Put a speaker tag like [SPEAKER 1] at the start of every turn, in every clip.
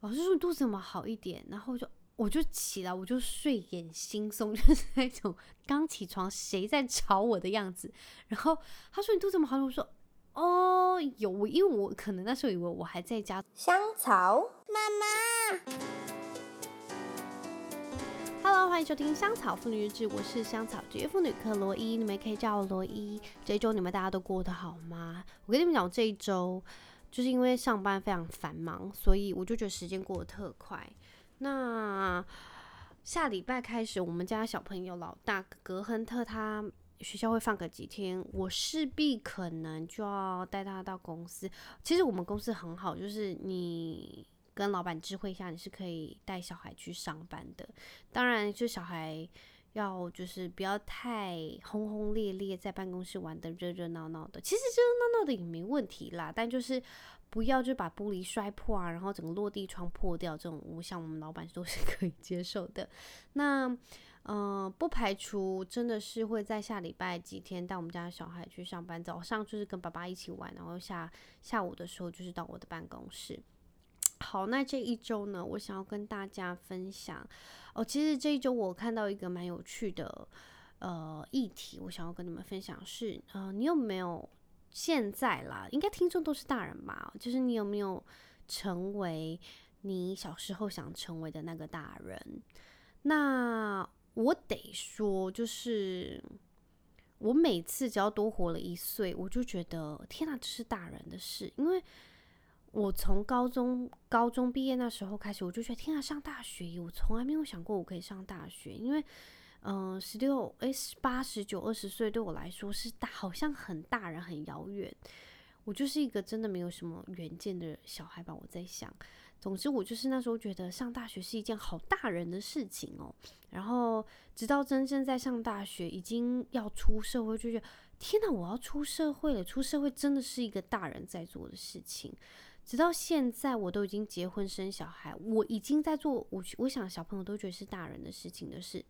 [SPEAKER 1] 老师说你肚子怎么好一点？然后就我就起来，我就睡眼惺忪，就是那种刚起床谁在吵我的样子。然后他说你肚子怎么好？我说哦有，因为我可能那时候以为我还在家。
[SPEAKER 2] 香草妈妈
[SPEAKER 1] ，Hello，欢迎收听香草妇女日志，我是香草职业妇女克罗伊，你们可以叫我罗伊。这一周你们大家都过得好吗？我跟你们讲，这一周。就是因为上班非常繁忙，所以我就觉得时间过得特快。那下礼拜开始，我们家小朋友老大格亨特他学校会放个几天，我势必可能就要带他到公司。其实我们公司很好，就是你跟老板知会一下，你是可以带小孩去上班的。当然，就小孩。要就是不要太轰轰烈烈，在办公室玩得热热闹闹的。其实热热闹闹的也没问题啦，但就是不要就把玻璃摔破啊，然后整个落地窗破掉这种，我想我们老板都是可以接受的。那嗯、不排除真的是会在下礼拜几天带我们家小孩去上班，早上就是跟爸爸一起玩，然后下下午的时候就是到我的办公室。好，那这一周呢，我想要跟大家分享哦。其实这一周我看到一个蛮有趣的呃议题，我想要跟你们分享是呃，你有没有现在啦？应该听众都是大人吧？就是你有没有成为你小时候想成为的那个大人？那我得说，就是我每次只要多活了一岁，我就觉得天哪，这是大人的事，因为。我从高中高中毕业那时候开始，我就觉得天啊，上大学！我从来没有想过我可以上大学，因为，嗯、十六、哎，十八、十九、二十岁对我来说是大，好像很大人，很遥远。我就是一个真的没有什么远见的小孩吧。我在想，总之我就是那时候觉得上大学是一件好大人的事情哦。然后直到真正在上大学，已经要出社会，就觉得天哪，我要出社会了！出社会真的是一个大人在做的事情。直到现在，我都已经结婚生小孩，我已经在做我我想小朋友都觉得是大人的事情的事，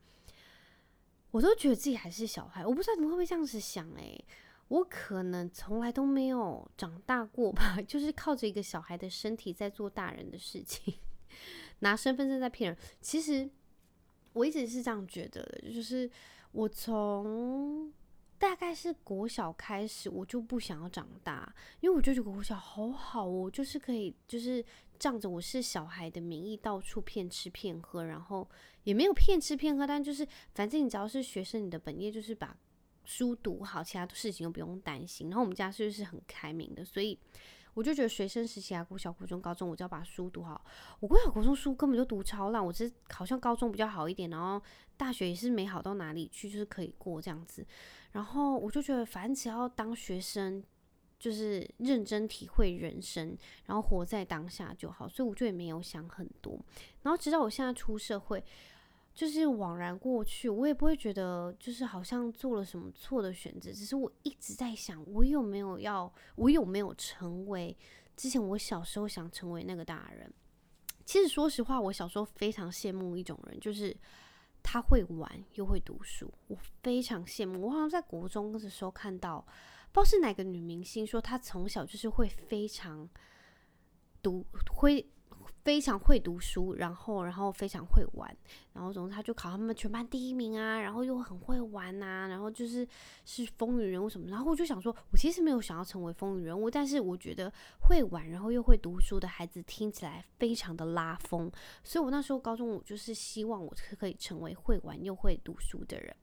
[SPEAKER 1] 我都觉得自己还是小孩。我不知道你们会不会这样子想诶、我可能从来都没有长大过吧，就是靠着一个小孩的身体在做大人的事情，拿身份证在骗人。其实我一直是这样觉得的，就是我从。大概是国小开始，我就不想要长大，因为我就觉得国小好好哦，就是可以，就是仗着我是小孩的名义到处骗吃骗喝，然后也没有骗吃骗喝，但就是反正你只要是学生，你的本业就是把书读好，其他的事情又不用担心。然后我们家是不是很开明的？所以我就觉得学生时期啊，国小、国中、高中，我就要把书读好。我国小、国中书根本就读超烂，我只是好像高中比较好一点，然后大学也是没好到哪里去，就是可以过这样子。然后我就觉得，反正只要当学生，就是认真体会人生，然后活在当下就好。所以我就也没有想很多。然后直到我现在出社会，就是惘然过去，我也不会觉得就是好像做了什么错的选择。只是我一直在想，我有没有要，我有没有成为之前我小时候想成为那个大人？其实说实话，我小时候非常羡慕一种人，就是。他会玩又会读书，我非常羡慕。我好像在国中的时候看到，不知道是哪个女明星说，她从小就是会非常读会。非常会读书，然后然后非常会玩，然后总之他就考他们全班第一名啊，然后又很会玩呐、啊，然后就是是风云人物什么，然后我就想说，我其实没有想要成为风云人物，但是我觉得会玩然后又会读书的孩子听起来非常的拉风，所以我那时候高中我就是希望我可以成为会玩又会读书的人，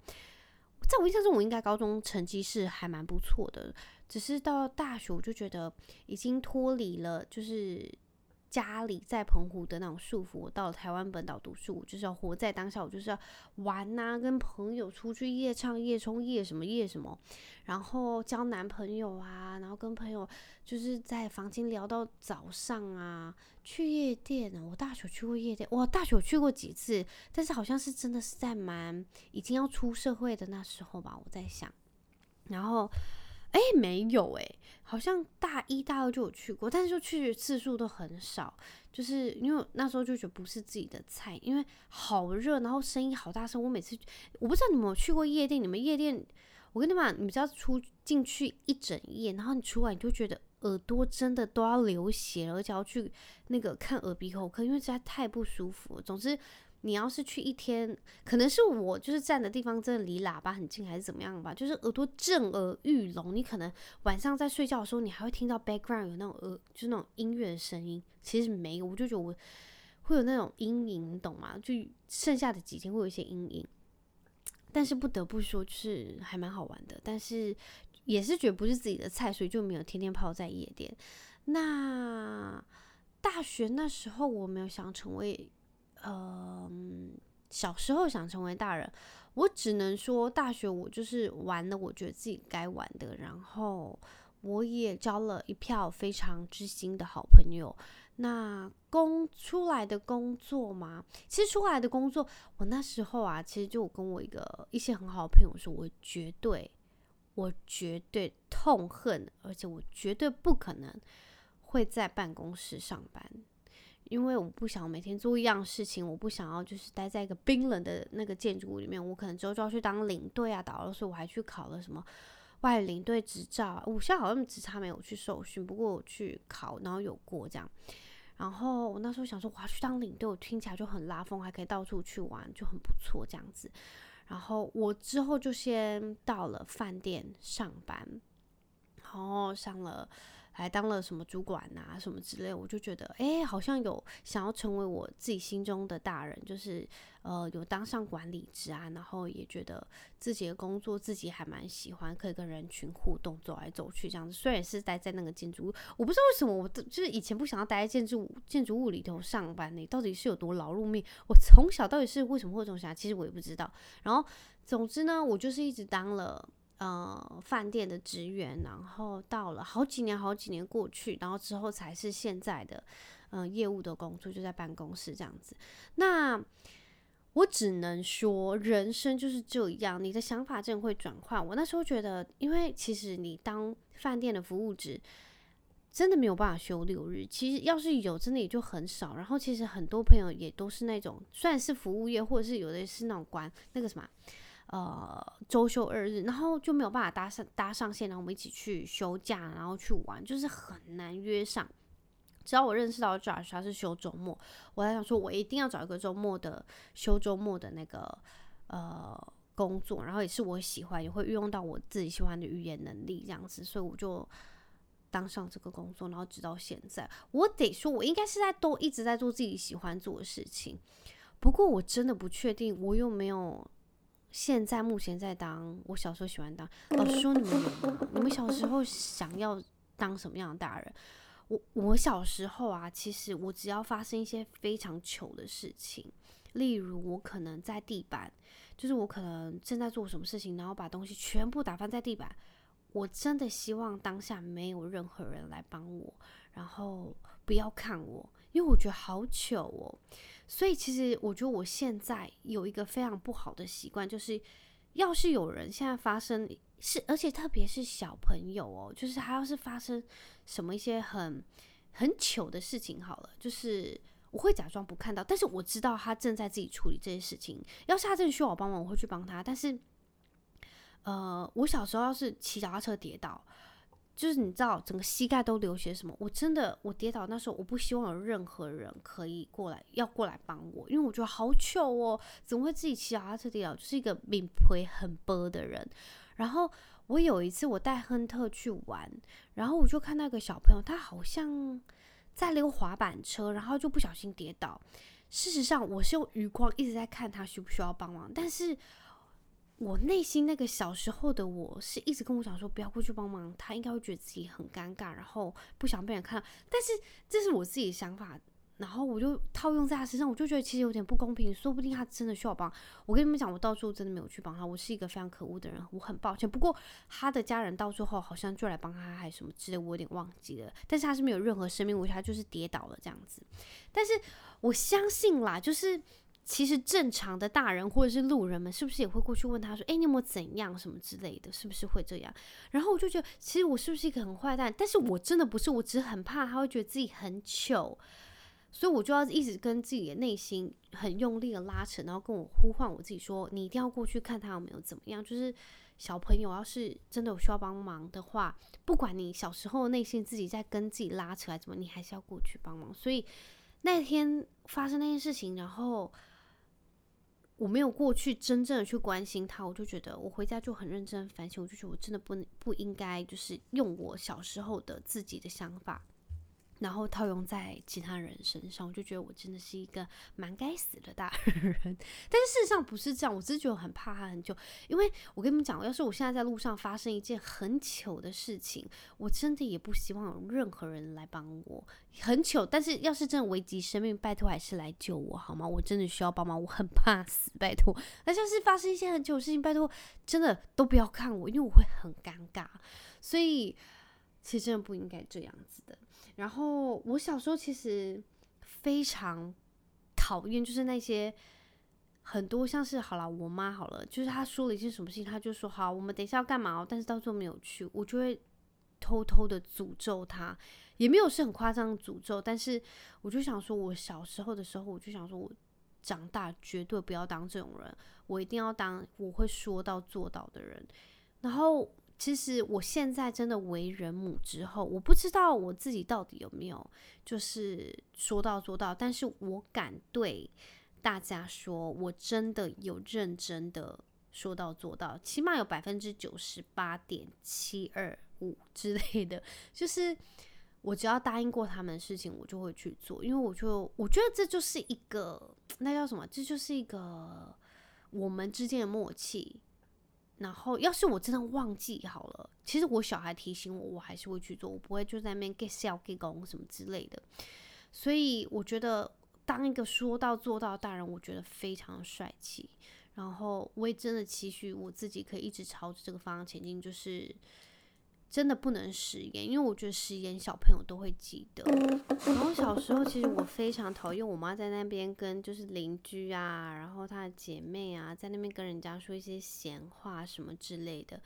[SPEAKER 1] 在我印象中我应该高中成绩是还蛮不错的，只是到大学我就觉得已经脱离了就是。家里在澎湖的那种束缚，我到了台湾本岛读书，我就是要活在当下，我就是要玩呐、啊，跟朋友出去夜唱夜冲夜什么夜什么，然后交男朋友啊，然后跟朋友就是在房间聊到早上啊，去夜店啊。我大学去过夜店，我大学去过几次，但是好像是真的是在蛮已经要出社会的那时候吧，我在想，然后。哎，没有哎，好像大一大二就有去过，但是就去的次数都很少，就是因为那时候就觉得不是自己的菜，因为好热，然后声音好大声。我每次我不知道你们有去过夜店，你们夜店，我跟你们讲，你们只要出进去一整夜，然后你出来你就觉得耳朵真的都要流血了，而且要去那个看耳鼻喉科，因为实在太不舒服了。总之，你要是去一天，可能是我就是站的地方真的离喇叭很近，还是怎么样吧，就是耳朵震耳欲聋。你可能晚上在睡觉的时候，你还会听到 background 有那种呃，就是那种音乐的声音。其实没有，我就觉得我会有那种阴影，你懂吗？就剩下的几天会有一些阴影。但是不得不说，就是还蛮好玩的。但是也是觉得不是自己的菜，所以就没有天天泡在夜店。那大学那时候，我没有想成为，呃，小时候想成为大人。我只能说，大学我就是玩了，我觉得自己该玩的。然后我也交了一票非常知心的好朋友。那工出来的工作嘛，其实出来的工作，我那时候啊，其实就跟我一个一些很好的朋友说，我绝对，我绝对痛恨，而且我绝对不可能会在办公室上班，因为我不想每天做一样事情，我不想要就是待在一个冰冷的那个建筑物里面，我可能之后就要去当领队啊，导游，所以我还去考了什么外领队执照，我现在好像只差没有去受训，不过我去考，然后有过这样。然后我那时候想说，我要去当领队，我听起来就很拉风，还可以到处去玩，就很不错这样子。然后我之后就先到了饭店上班，然后上了。还当了什么主管啊，什么之类，我就觉得，哎，好像有想要成为我自己心中的大人，就是呃，有当上管理职啊，然后也觉得自己的工作自己还蛮喜欢，可以跟人群互动，走来走去这样子。虽然是待在那个建筑物，我不知道为什么，我就是以前不想要待在建筑建筑物里头上班呢，到底是有多劳碌命？我从小到底是为什么会这么想？其实我也不知道。然后总之呢，我就是一直当了。呃，饭店的职员，然后到了好几年，好几年过去，然后之后才是现在的，嗯、呃，业务的工作，就在办公室这样子。那我只能说，人生就是这样，你的想法真的会转换。我那时候觉得，因为其实你当饭店的服务职，真的没有办法休六日。其实要是有，真的也就很少。然后其实很多朋友也都是那种，虽然是服务业，或者是有的是那种管那个什么。呃，周休二日，然后就没有办法搭上搭上线，然后我们一起去休假，然后去玩，就是很难约上。只要我认识到 Josh，他是休周末，我还想说，我一定要找一个周末的休周末的那个呃工作，然后也是我喜欢，也会运用到我自己喜欢的语言能力这样子，所以我就当上这个工作，然后直到现在，我得说，我应该是在都一直在做自己喜欢做的事情，不过我真的不确定，我又没有。现在目前在当，我小时候喜欢当。老师说，你们有吗？你们小时候想要当什么样的大人？我我小时候啊，其实我只要发生一些非常糗的事情，例如我可能在地板，就是我可能正在做什么事情，然后把东西全部打翻在地板，我真的希望当下没有任何人来帮我，然后不要看我，因为我觉得好糗哦。所以其实我觉得我现在有一个非常不好的习惯，就是要是有人现在发生是，而且特别是小朋友哦，就是他要是发生什么一些很很糗的事情，好了，就是我会假装不看到，但是我知道他正在自己处理这些事情。要是他真的需要我帮忙，我会去帮他。但是，呃，我小时候要是骑脚踏车跌倒。就是你知道整个膝盖都流血什么？我真的我跌倒那时候，我不希望有任何人可以过来要过来帮我，因为我觉得好糗哦，怎么会自己骑脚踏车跌倒？就是一个命腿很薄的人。然后我有一次我带亨特去玩，然后我就看到一个小朋友，他好像在溜滑板车，然后就不小心跌倒。事实上我是用余光一直在看他需不需要帮忙，但是。我内心那个小时候的我是一直跟我讲说，不要过去帮忙，他应该会觉得自己很尴尬，然后不想被人看到。但是这是我自己的想法，然后我就套用在他身上，我就觉得其实有点不公平。说不定他真的需要帮。我跟你们讲，我到最后真的没有去帮他，我是一个非常可恶的人，我很抱歉。不过他的家人到最后好像就来帮他，还什么之类，我有点忘记了。但是他是没有任何生命危险，他就是跌倒了这样子。但是我相信啦，就是。其实正常的大人或者是路人们，是不是也会过去问他说：“诶，你有没有怎样什么之类的？是不是会这样？”然后我就觉得，其实我是不是一个很坏蛋？但是我真的不是，我只是很怕他会觉得自己很糗，所以我就要一直跟自己的内心很用力的拉扯，然后跟我呼唤我自己说：“你一定要过去看他有没有怎么样。”就是小朋友要是真的有需要帮忙的话，不管你小时候内心自己在跟自己拉扯来怎么，你还是要过去帮忙。所以那天发生那件事情，然后我没有过去真正的去关心他，我就觉得我回家就很认真反省，我就觉得我真的不不应该就是用我小时候的自己的想法。然后套用在其他人身上，我就觉得我真的是一个蛮该死的大人。但是事实上不是这样，我只是觉得很怕他很久。因为我跟你们讲，要是我现在在路上发生一件很糗的事情，我真的也不希望有任何人来帮我。很糗，但是要是真的危及生命，拜托还是来救我好吗？我真的需要帮忙，我很怕死，拜托。那像是发生一些很糗的事情，拜托真的都不要看我，因为我会很尴尬。所以其实真的不应该这样子的。然后我小时候其实非常讨厌，就是那些很多像是好了，我妈好了，就是她说了一件什么事情，她就说好，我们等一下要干嘛哦，但是到最后没有去，我就会偷偷的诅咒她，也没有是很夸张的诅咒，但是我就想说，我小时候的时候，我就想说我长大绝对不要当这种人，我一定要当我会说到做到的人，然后。其实我现在真的为人母之后，我不知道我自己到底有没有就是说到做到，但是我敢对大家说，我真的有认真的说到做到，起码有百分之九十八点七二五 之类的，就是我只要答应过他们的事情，我就会去做，因为我就我觉得这就是一个 那叫什么，这就是一个我们之间的默契。然后，要是我真的忘记好了，其实我小孩提醒我，我还是会去做，我不会就在那边 get sell get on 什么之类的。所以我觉得当一个说到做到大人，我觉得非常帅气。然后我也真的期许我自己可以一直朝着这个方向前进，就是。真的不能食言，因为我觉得食言小朋友都会记得。然后小时候其实我非常讨厌我妈在那边跟就是邻居啊，然后她的姐妹啊，在那边跟人家说一些闲话什么之类的。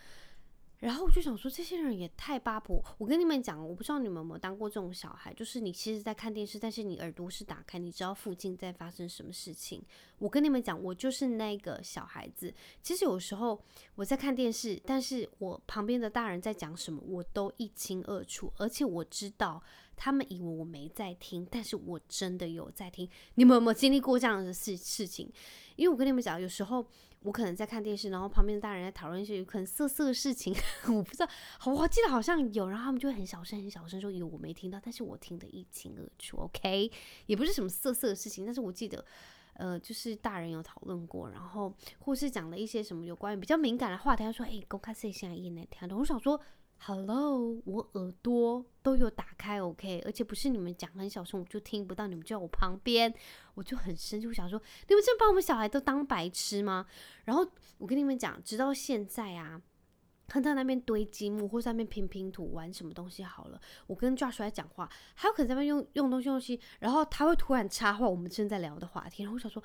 [SPEAKER 1] 然后我就想说，这些人也太八婆。我跟你们讲，我不知道你们有没有当过这种小孩，就是你其实在看电视，但是你耳朵是打开，你知道附近在发生什么事情。我跟你们讲，我就是那个小孩子。其实有时候我在看电视，但是我旁边的大人在讲什么，我都一清二楚，而且我知道他们以为我没在听，但是我真的有在听。你们有没有经历过这样的事事情？因为我跟你们讲，有时候。我可能在看电视，然后旁边的大人在讨论一些有可能色色的事情，我不知道，好，我记得好像有，然后他们就会很小声、很小声说：“有，我没听到，但是我听得一清二楚。”OK，也不是什么色色的事情，但是我记得，呃，就是大人有讨论过，然后或是讲了一些什么有关于比较敏感的话题，他说：“哎，公开试一下，一来听。”我想说。Hello，我耳朵都有打开，OK，而且不是你们讲很小声我就听不到，你们就在我旁边，我就很生气，我想说，你们真把我们小孩都当白痴吗？然后我跟你们讲，直到现在啊，看到那边堆积木或在那边拼拼图玩什么东西好了，我跟 Josh 在讲话，还有可能在那边用用东西用东西，然后他会突然插话我们正在聊的话题，然后我想说。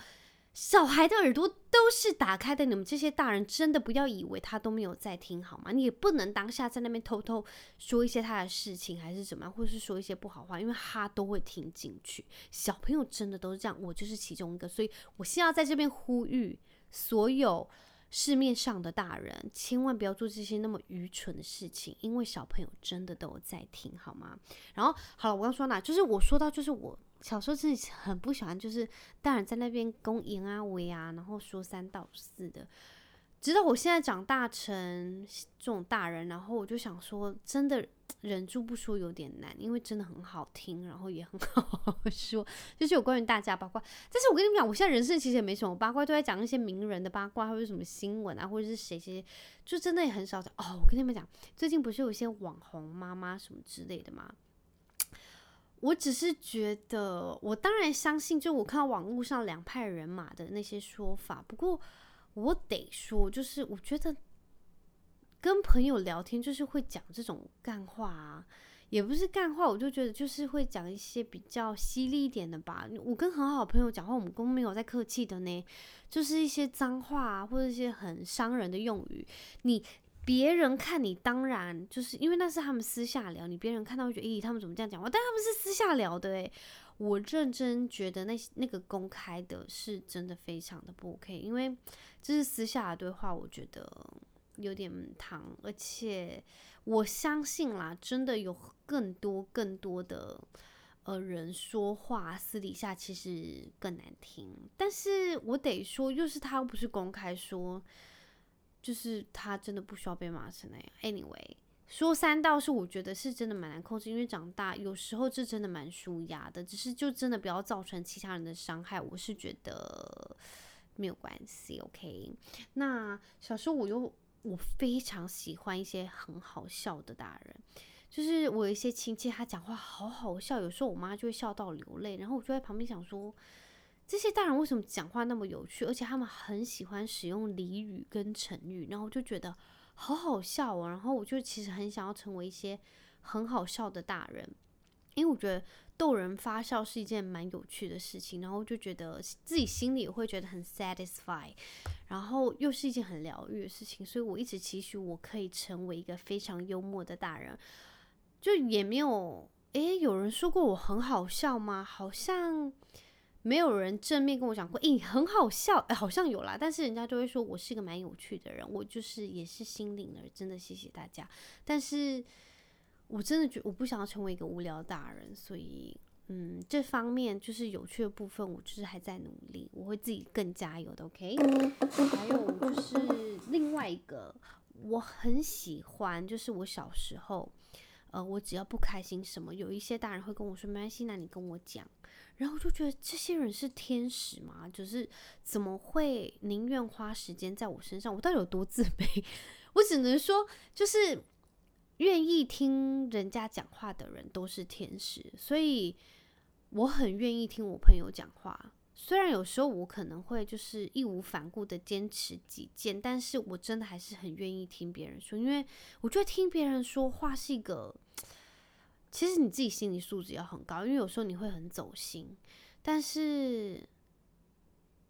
[SPEAKER 1] 小孩的耳朵都是打开的，你们这些大人真的不要以为他都没有在听好吗？你也不能当下在那边偷偷说一些他的事情，还是怎么样，或是说一些不好话，因为他都会听进去。小朋友真的都是这样，我就是其中一个，所以我现在在这边呼吁所有市面上的大人，千万不要做这些那么愚蠢的事情，因为小朋友真的都有在听好吗？然后好了，我刚说哪，就是我说到就是我。小时候自己很不喜欢，就是大人在那边公言啊、为啊，然后说三道四的。直到我现在长大成这种大人，然后我就想说，真的忍住不说有点难，因为真的很好听，然后也很 好说，就是有关于大家八卦。但是我跟你们讲，我现在人生其实也没什么八卦，都在讲一些名人的八卦，或者什么新闻啊，或者是谁谁，就真的也很少讲。哦，我跟你们讲，最近不是有一些网红妈妈什么之类的吗？我只是觉得，我当然相信，就我看到网络上两派人马的那些说法。不过，我得说，就是我觉得跟朋友聊天，就是会讲这种干话啊，也不是干话，我就觉得就是会讲一些比较犀利一点的吧。我跟很好朋友讲话，我们根本没有在客气的呢，就是一些脏话啊，或者一些很伤人的用语，你。别人看你当然就是因为那是他们私下聊，你别人看到会觉得，咦，他们怎么这样讲话？但他们是私下聊的，诶，我认真觉得那那个公开的是真的非常的不 OK，因为这是私下的对话，我觉得有点烫，而且我相信啦，真的有更多更多的呃人说话私底下其实更难听，但是我得说，又是他又不是公开说，就是他真的不需要被骂成那样。Anyway。说三道四，我觉得是真的蛮难控制，因为长大有时候这真的蛮舒压的，只是就真的不要造成其他人的伤害，我是觉得没有关系，OK。那小时候我又我非常喜欢一些很好笑的大人，就是我有一些亲戚他讲话好好笑，有时候我妈就会笑到流泪，然后我就在旁边想说，这些大人为什么讲话那么有趣，而且他们很喜欢使用俚语跟成语，然后就觉得。好好笑哦，然后我就其实很想要成为一些很好笑的大人，因为我觉得逗人发笑是一件蛮有趣的事情，然后就觉得自己心里也会觉得很 satisfy，然后又是一件很疗愈的事情，所以我一直期许我可以成为一个非常幽默的大人，就也没有诶，有人说过我很好笑吗？好像。没有人正面跟我讲过，诶，很好笑，诶，好像有啦，但是人家就会说我是一个蛮有趣的人，我就是也是心领了，真的谢谢大家。但是我真的觉我不想要成为一个无聊大人，所以嗯，这方面就是有趣的部分，我就是还在努力，我会自己更加油的，OK。还有就是另外一个，我很喜欢，就是我小时候，呃，我只要不开心什么，有一些大人会跟我说没关系，那你跟我讲。然后就觉得这些人是天使吗？就是怎么会宁愿花时间在我身上？我到底有多自卑？我只能说，就是愿意听人家讲话的人都是天使。所以我很愿意听我朋友讲话，虽然有时候我可能会就是义无反顾的坚持己见，但是我真的还是很愿意听别人说，因为我觉得听别人说话是一个。其实你自己心理素质要很高，因为有时候你会很走心，但是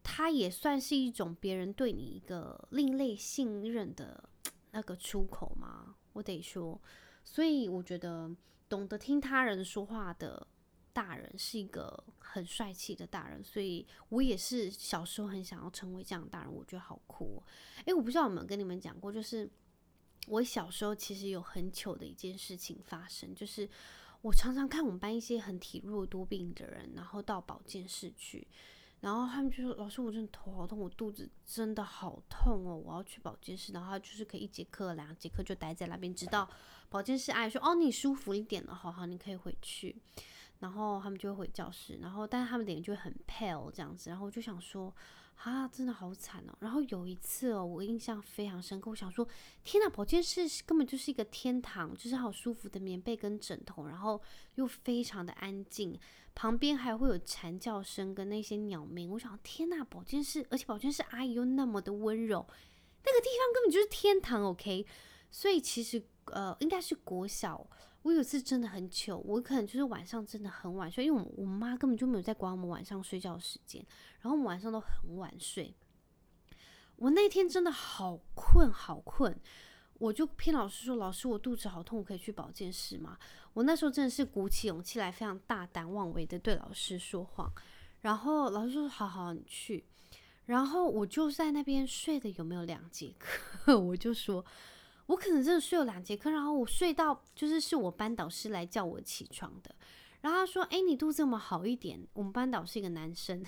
[SPEAKER 1] 它也算是一种别人对你一个另类信任的那个出口嘛。我得说，所以我觉得懂得听他人说话的大人是一个很帅气的大人，所以我也是小时候很想要成为这样的大人，我觉得好酷哦。诶，我不知道有没有跟你们讲过，就是。我小时候其实有很糗的一件事情发生，就是我常常看我们班一些很体弱多病的人，然后到保健室去，然后他们就说：“老师，我真的头好痛，我肚子真的好痛哦，我要去保健室。”然后就是可以一节课、两节课就待在那边，直到保健室阿姨说：“哦，你舒服一点了，好好，你可以回去。”然后他们就会回教室，然后但是他们脸就会很 pale 这样子，然后我就想说。啊，真的好惨哦！然后有一次哦，我印象非常深刻。我想说，天呐，保健室根本就是一个天堂，就是好舒服的棉被跟枕头，然后又非常的安静，旁边还会有蝉叫声跟那些鸟鸣。我想，天呐，保健室，而且保健室阿姨又那么的温柔，那个地方根本就是天堂，OK？所以其实呃，应该是国小。我有一次真的很糗，我可能就是晚上真的很晚睡，因为我我妈根本就没有在管我们晚上睡觉时间，然后我们晚上都很晚睡。我那天真的好困好困，我就骗老师说：“老师，我肚子好痛，我可以去保健室吗？”我那时候真的是鼓起勇气来，非常大胆妄为的对老师说谎。然后老师说：“好好，你去。”然后我就在那边睡的有没有两节课，我就说。我可能真的睡了两节课，然后我睡到就是是我班导师来叫我起床的，然后他说：“哎，你肚子有没有好一点？”我们班导是一个男生，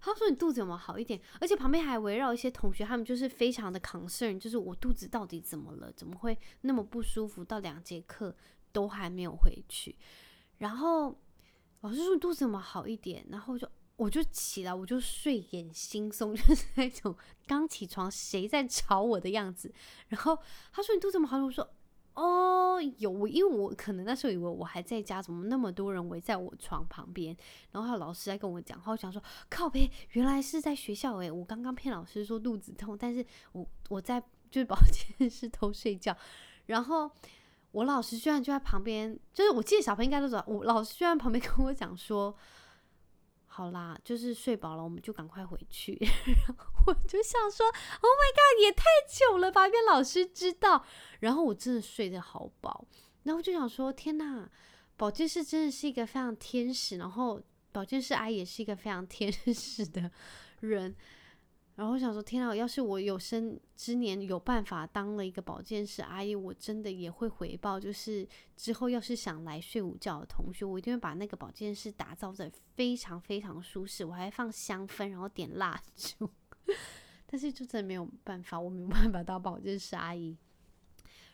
[SPEAKER 1] 他说：“你肚子有没有好一点？”而且旁边还围绕一些同学，他们就是非常的 concern，就是我肚子到底怎么了？怎么会那么不舒服？到两节课都还没有回去，然后老师说：“你肚子有没有好一点？”然后就。我就起来，我就睡眼惺忪，就是那种刚起床谁在吵我的样子。然后他说：“你肚子怎么好？”我说：“哦，有我。”因为我可能那时候以为我还在家，怎么那么多人围在我床旁边？然后还有老师在跟我讲话，我想说：“靠北，原来是在学校诶，我刚刚骗老师说肚子痛，但是我我在就是保健室偷睡觉。然后我老师居然就在旁边，就是我记得小朋友应该都知道，我老师居然旁边跟我讲说。好啦，就是睡饱了，我们就赶快回去。然后我就想说，Oh my god，也太久了吧！因为老师知道，然后我真的睡得好饱。然后就想说，天哪，保健室真的是一个非常天使，然后保健室阿姨也是一个非常天使的人。然后我想说，天啊，要是我有生之年有办法当了一个保健室阿姨，我真的也会回报。就是之后要是想来睡午觉的同学，我一定会把那个保健室打造得非常非常舒适，我还放香氛，然后点蜡烛。但是就真没有办法，我没有办法当保健室阿姨。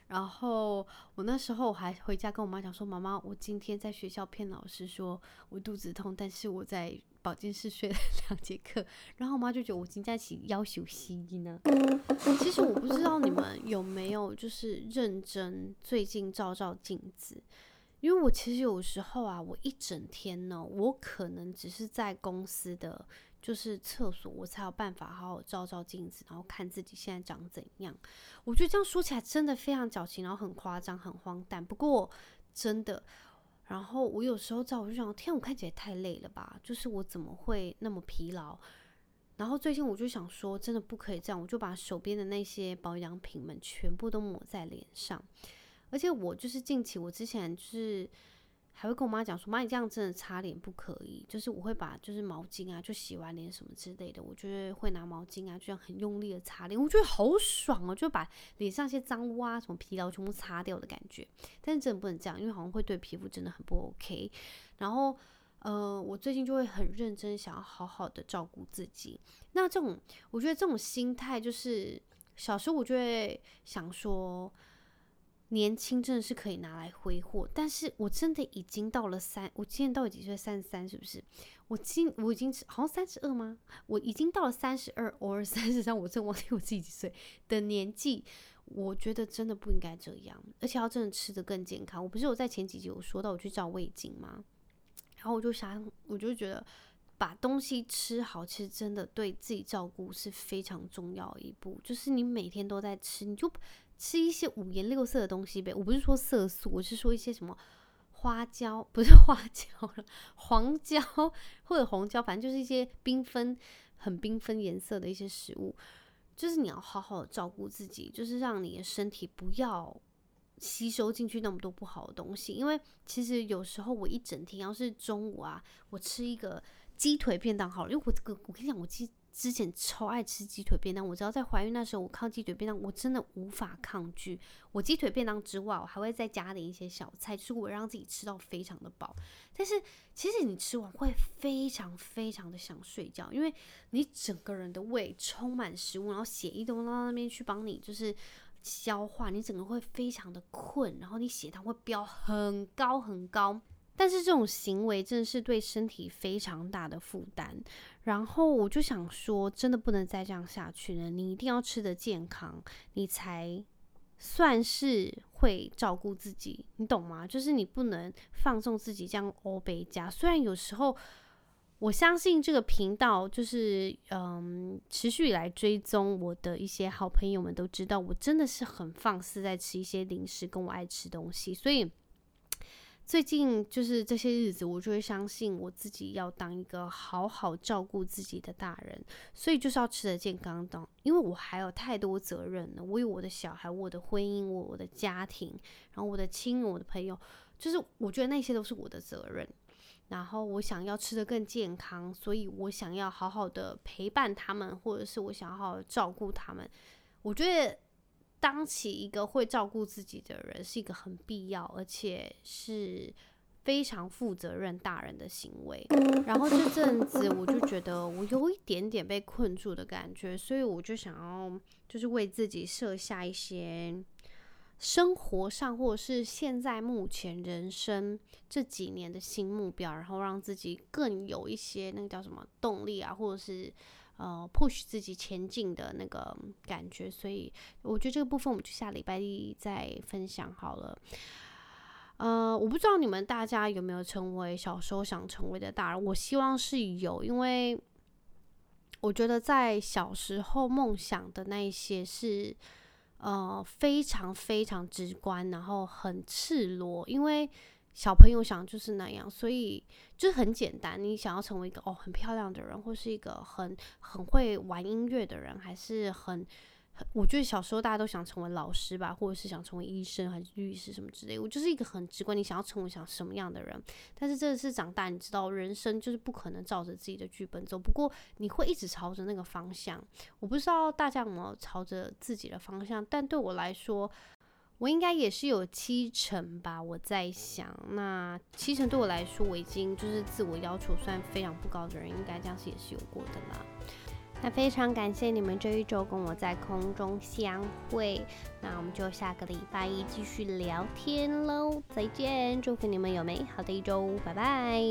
[SPEAKER 1] 然后我那时候还回家跟我妈讲说：“妈妈，我今天在学校骗老师说我肚子痛，但是我在。”保健室睡了 两节课，然后我妈就觉得我今天起要求西医呢。其实我不知道你们有没有就是认真最近照照镜子，因为我其实有时候啊，我一整天呢，我可能只是在公司的就是厕所，我才有办法好好照照镜子，然后看自己现在长怎样。我觉得这样说起来真的非常矫情，然后很夸张，很荒诞。不过真的。然后我有时候照，我就想，天，我看起来太累了吧？就是我怎么会那么疲劳？然后最近我就想说，真的不可以这样，我就把手边的那些保养品们全部都抹在脸上。而且我就是近期，我之前是。还会跟我妈讲说：“妈，你这样真的擦脸不可以。”就是我会把就是毛巾啊，就洗完脸什么之类的，我觉得会拿毛巾啊，就这样很用力的擦脸，我觉得好爽哦，就把脸上一些脏污啊、什么疲劳全部擦掉的感觉。但是真的不能这样，因为好像会对皮肤真的很不 OK。然后，呃，我最近就会很认真想要好好的照顾自己。那这种，我觉得这种心态就是小时候我就会想说。年轻真的是可以拿来挥霍，但是我真的已经到了三，我今年到底几岁？三十三是不是？我今我已经好像三十二吗？我已经到了三十二，偶尔 三十三，我真忘记我自己几岁的年纪。我觉得真的不应该这样，而且要真的吃得更健康。我不是有在前几集有说到我去照胃镜吗？然后我就想，我就觉得把东西吃好，其实真的对自己照顾是非常重要一步。就是你每天都在吃，你就。吃一些五颜六色的东西呗，我不是说色素，我是说一些什么花椒，不是花椒了，黄椒或者红椒，反正就是一些缤纷、很缤纷颜色的一些食物。就是你要好好的照顾自己，就是让你的身体不要吸收进去那么多不好的东西。因为其实有时候我一整天，要是中午啊，我吃一个鸡腿便当好了，因为我这个我跟你讲，我鸡。之前超爱吃鸡腿便当，我知道在怀孕那时候，我靠鸡腿便当，我真的无法抗拒。我鸡腿便当之外，我还会再加点一些小菜，就是我让自己吃到非常的饱。但是其实你吃完会非常非常的想睡觉，因为你整个人的胃充满食物，然后血液都到那边去帮你就是消化，你整个会非常的困，然后你血糖会飙很高很高。但是这种行为真的是对身体非常大的负担，然后我就想说，真的不能再这样下去了。你一定要吃得健康，你才算是会照顾自己，你懂吗？就是你不能放纵自己这样欧北加。虽然有时候，我相信这个频道就是嗯，持续以来追踪我的一些好朋友们都知道，我真的是很放肆在吃一些零食，跟我爱吃东西，所以。最近就是这些日子，我就会相信我自己要当一个好好照顾自己的大人，所以就是要吃得健康的，因为我还有太多责任了。我有我的小孩，我的婚姻，我我的家庭，然后我的亲人，我的朋友，就是我觉得那些都是我的责任。然后我想要吃得更健康，所以我想要好好的陪伴他们，或者是我想要好好照顾他们。我觉得。当起一个会照顾自己的人是一个很必要，而且是非常负责任大人的行为。然后这阵子我就觉得我有一点点被困住的感觉，所以我就想要就是为自己设下一些生活上或者是现在目前人生这几年的新目标，然后让自己更有一些那个叫什么动力啊，或者是。呃，push 自己前进的那个感觉，所以我觉得这个部分我们就下礼拜一再分享好了。呃，我不知道你们大家有没有成为小时候想成为的大人，我希望是有，因为我觉得在小时候梦想的那一些是呃非常非常直观，然后很赤裸，因为。小朋友想就是那样，所以就很简单。你想要成为一个哦很漂亮的人，或是一个很很会玩音乐的人，还是很我觉得小时候大家都想成为老师吧，或者是想成为医生还是律师什么之类。我就是一个很直观，你想要成为想什么样的人。但是这次长大，你知道人生就是不可能照着自己的剧本走。不过你会一直朝着那个方向。我不知道大家有没有朝着自己的方向，但对我来说，我应该也是有七成吧。我在想，那七成对我来说，我已经就是自我要求算非常不高的人，应该这样子也是有过的啦。那非常感谢你们这一周跟我在空中相会，那我们就下个礼拜一继续聊天喽，再见，祝福你们有美好的一周，拜拜。